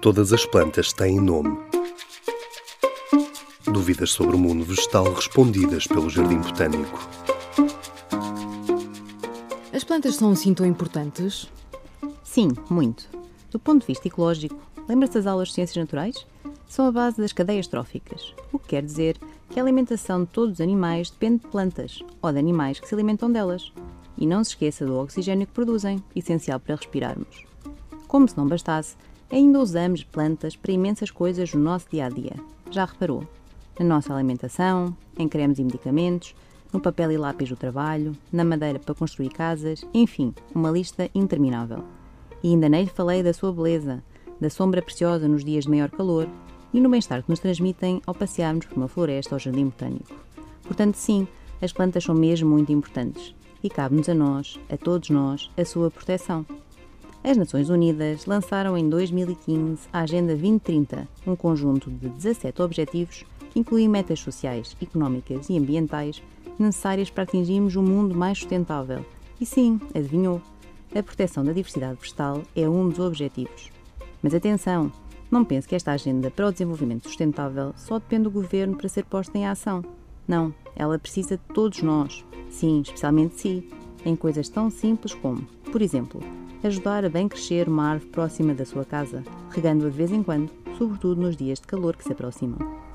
Todas as plantas têm nome. Dúvidas sobre o mundo vegetal respondidas pelo Jardim Botânico. As plantas são assim tão importantes? Sim, muito. Do ponto de vista ecológico, lembra-se das aulas de ciências naturais? São a base das cadeias tróficas, o que quer dizer que a alimentação de todos os animais depende de plantas ou de animais que se alimentam delas. E não se esqueça do oxigênio que produzem, essencial para respirarmos. Como se não bastasse, ainda usamos plantas para imensas coisas no nosso dia a dia. Já reparou? Na nossa alimentação, em cremes e medicamentos, no papel e lápis do trabalho, na madeira para construir casas, enfim, uma lista interminável. E ainda nem lhe falei da sua beleza, da sombra preciosa nos dias de maior calor e no bem-estar que nos transmitem ao passearmos por uma floresta ou jardim botânico. Portanto, sim, as plantas são mesmo muito importantes e cabe-nos a nós, a todos nós, a sua proteção. As Nações Unidas lançaram em 2015 a Agenda 2030, um conjunto de 17 objetivos que incluem metas sociais, económicas e ambientais necessárias para atingirmos um mundo mais sustentável. E sim, adivinhou, a proteção da diversidade vegetal é um dos objetivos. Mas atenção, não pense que esta agenda para o desenvolvimento sustentável só depende do governo para ser posta em ação. Não, ela precisa de todos nós, sim, especialmente de si, em coisas tão simples como, por exemplo, ajudar a bem crescer uma árvore próxima da sua casa, regando-a de vez em quando, sobretudo nos dias de calor que se aproximam.